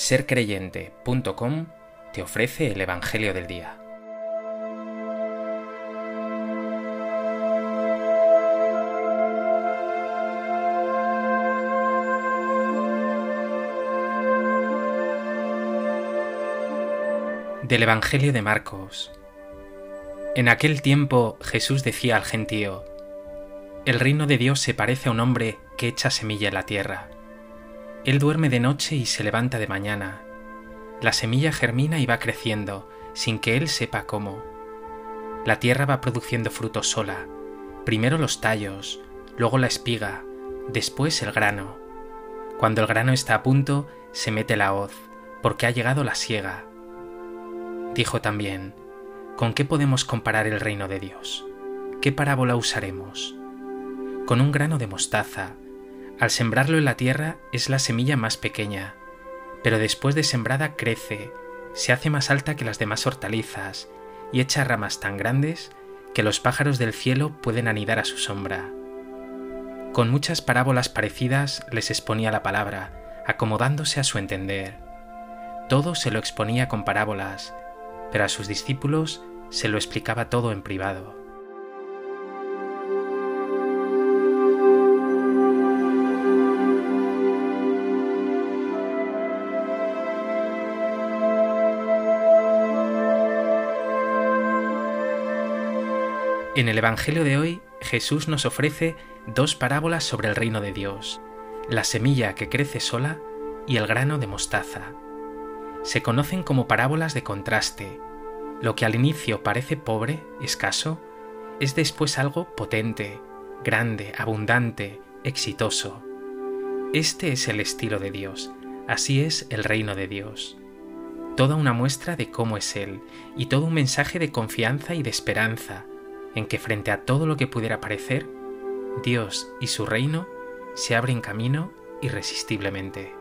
sercreyente.com te ofrece el Evangelio del Día. Del Evangelio de Marcos. En aquel tiempo Jesús decía al gentío, El reino de Dios se parece a un hombre que echa semilla en la tierra él duerme de noche y se levanta de mañana. La semilla germina y va creciendo, sin que él sepa cómo. La tierra va produciendo frutos sola, primero los tallos, luego la espiga, después el grano. Cuando el grano está a punto, se mete la hoz, porque ha llegado la siega. Dijo también, ¿con qué podemos comparar el reino de Dios? ¿Qué parábola usaremos? Con un grano de mostaza, al sembrarlo en la tierra es la semilla más pequeña, pero después de sembrada crece, se hace más alta que las demás hortalizas y echa ramas tan grandes que los pájaros del cielo pueden anidar a su sombra. Con muchas parábolas parecidas les exponía la palabra, acomodándose a su entender. Todo se lo exponía con parábolas, pero a sus discípulos se lo explicaba todo en privado. En el Evangelio de hoy, Jesús nos ofrece dos parábolas sobre el reino de Dios, la semilla que crece sola y el grano de mostaza. Se conocen como parábolas de contraste. Lo que al inicio parece pobre, escaso, es después algo potente, grande, abundante, exitoso. Este es el estilo de Dios, así es el reino de Dios. Toda una muestra de cómo es Él y todo un mensaje de confianza y de esperanza, en que frente a todo lo que pudiera parecer, Dios y su reino se abren camino irresistiblemente.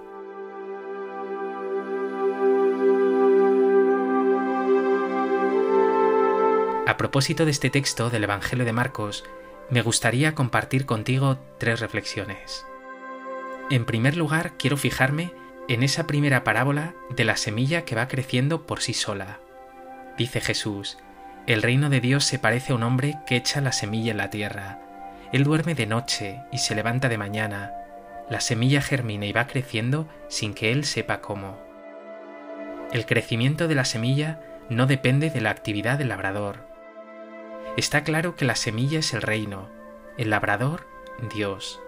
A propósito de este texto del Evangelio de Marcos, me gustaría compartir contigo tres reflexiones. En primer lugar, quiero fijarme en esa primera parábola de la semilla que va creciendo por sí sola. Dice Jesús, el reino de Dios se parece a un hombre que echa la semilla en la tierra. Él duerme de noche y se levanta de mañana. La semilla germina y va creciendo sin que él sepa cómo. El crecimiento de la semilla no depende de la actividad del labrador. Está claro que la semilla es el reino, el labrador Dios.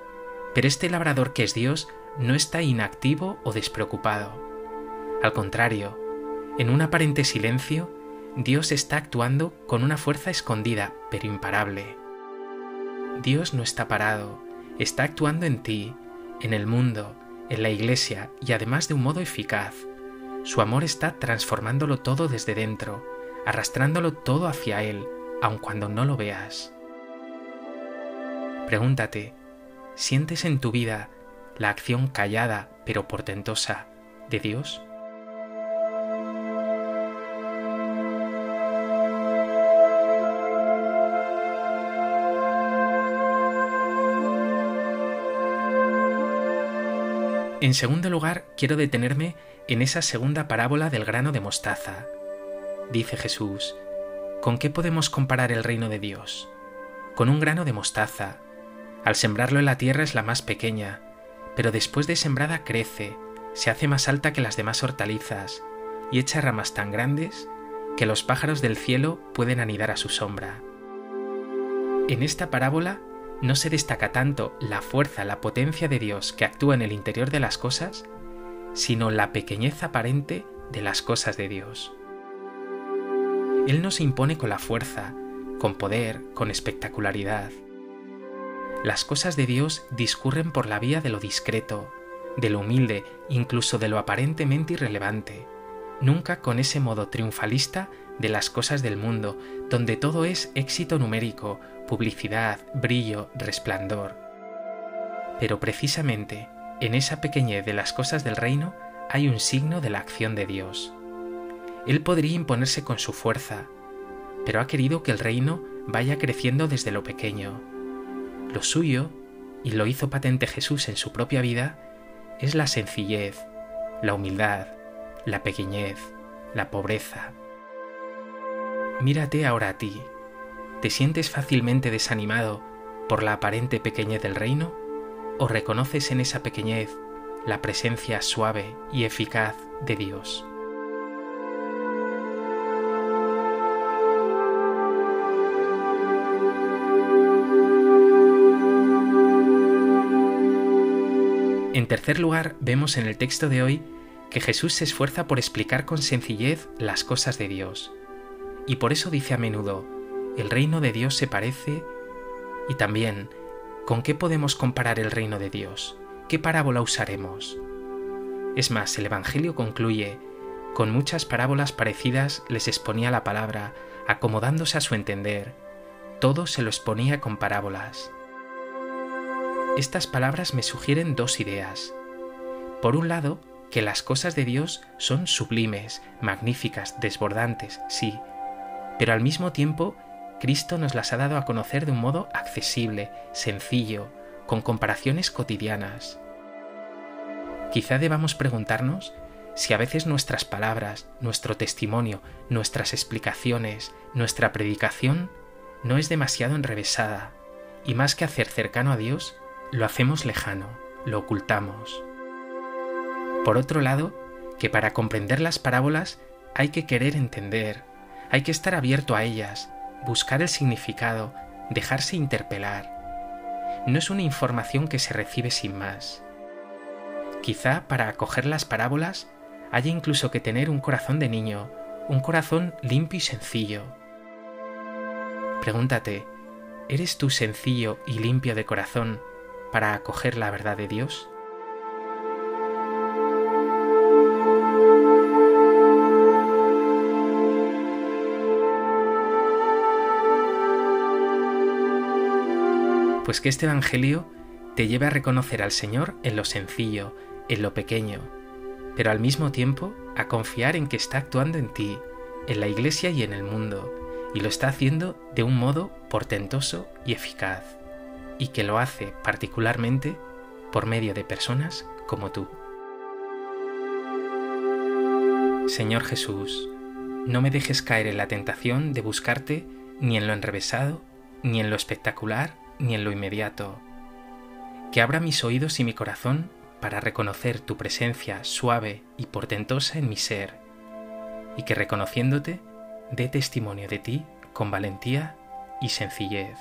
Pero este labrador que es Dios no está inactivo o despreocupado. Al contrario, en un aparente silencio, Dios está actuando con una fuerza escondida, pero imparable. Dios no está parado, está actuando en ti, en el mundo, en la iglesia y además de un modo eficaz. Su amor está transformándolo todo desde dentro, arrastrándolo todo hacia Él, aun cuando no lo veas. Pregúntate, ¿sientes en tu vida la acción callada pero portentosa de Dios? En segundo lugar, quiero detenerme en esa segunda parábola del grano de mostaza. Dice Jesús, ¿con qué podemos comparar el reino de Dios? Con un grano de mostaza. Al sembrarlo en la tierra es la más pequeña, pero después de sembrada crece, se hace más alta que las demás hortalizas y echa ramas tan grandes que los pájaros del cielo pueden anidar a su sombra. En esta parábola no se destaca tanto la fuerza, la potencia de Dios que actúa en el interior de las cosas, sino la pequeñez aparente de las cosas de Dios. Él no se impone con la fuerza, con poder, con espectacularidad. Las cosas de Dios discurren por la vía de lo discreto, de lo humilde, incluso de lo aparentemente irrelevante, nunca con ese modo triunfalista de las cosas del mundo, donde todo es éxito numérico, publicidad, brillo, resplandor. Pero precisamente en esa pequeñez de las cosas del reino hay un signo de la acción de Dios. Él podría imponerse con su fuerza, pero ha querido que el reino vaya creciendo desde lo pequeño. Lo suyo, y lo hizo patente Jesús en su propia vida, es la sencillez, la humildad, la pequeñez, la pobreza. Mírate ahora a ti. ¿Te sientes fácilmente desanimado por la aparente pequeñez del reino? ¿O reconoces en esa pequeñez la presencia suave y eficaz de Dios? En tercer lugar, vemos en el texto de hoy que Jesús se esfuerza por explicar con sencillez las cosas de Dios. Y por eso dice a menudo, el reino de Dios se parece y también, ¿con qué podemos comparar el reino de Dios? ¿Qué parábola usaremos? Es más, el Evangelio concluye, con muchas parábolas parecidas les exponía la palabra, acomodándose a su entender. Todo se lo exponía con parábolas. Estas palabras me sugieren dos ideas. Por un lado, que las cosas de Dios son sublimes, magníficas, desbordantes, sí, pero al mismo tiempo Cristo nos las ha dado a conocer de un modo accesible, sencillo, con comparaciones cotidianas. Quizá debamos preguntarnos si a veces nuestras palabras, nuestro testimonio, nuestras explicaciones, nuestra predicación no es demasiado enrevesada, y más que hacer cercano a Dios, lo hacemos lejano, lo ocultamos. Por otro lado, que para comprender las parábolas hay que querer entender, hay que estar abierto a ellas, buscar el significado, dejarse interpelar. No es una información que se recibe sin más. Quizá para acoger las parábolas haya incluso que tener un corazón de niño, un corazón limpio y sencillo. Pregúntate, ¿eres tú sencillo y limpio de corazón para acoger la verdad de Dios? Pues que este Evangelio te lleve a reconocer al Señor en lo sencillo, en lo pequeño, pero al mismo tiempo a confiar en que está actuando en ti, en la Iglesia y en el mundo, y lo está haciendo de un modo portentoso y eficaz y que lo hace particularmente por medio de personas como tú. Señor Jesús, no me dejes caer en la tentación de buscarte ni en lo enrevesado, ni en lo espectacular, ni en lo inmediato. Que abra mis oídos y mi corazón para reconocer tu presencia suave y portentosa en mi ser, y que reconociéndote dé testimonio de ti con valentía y sencillez.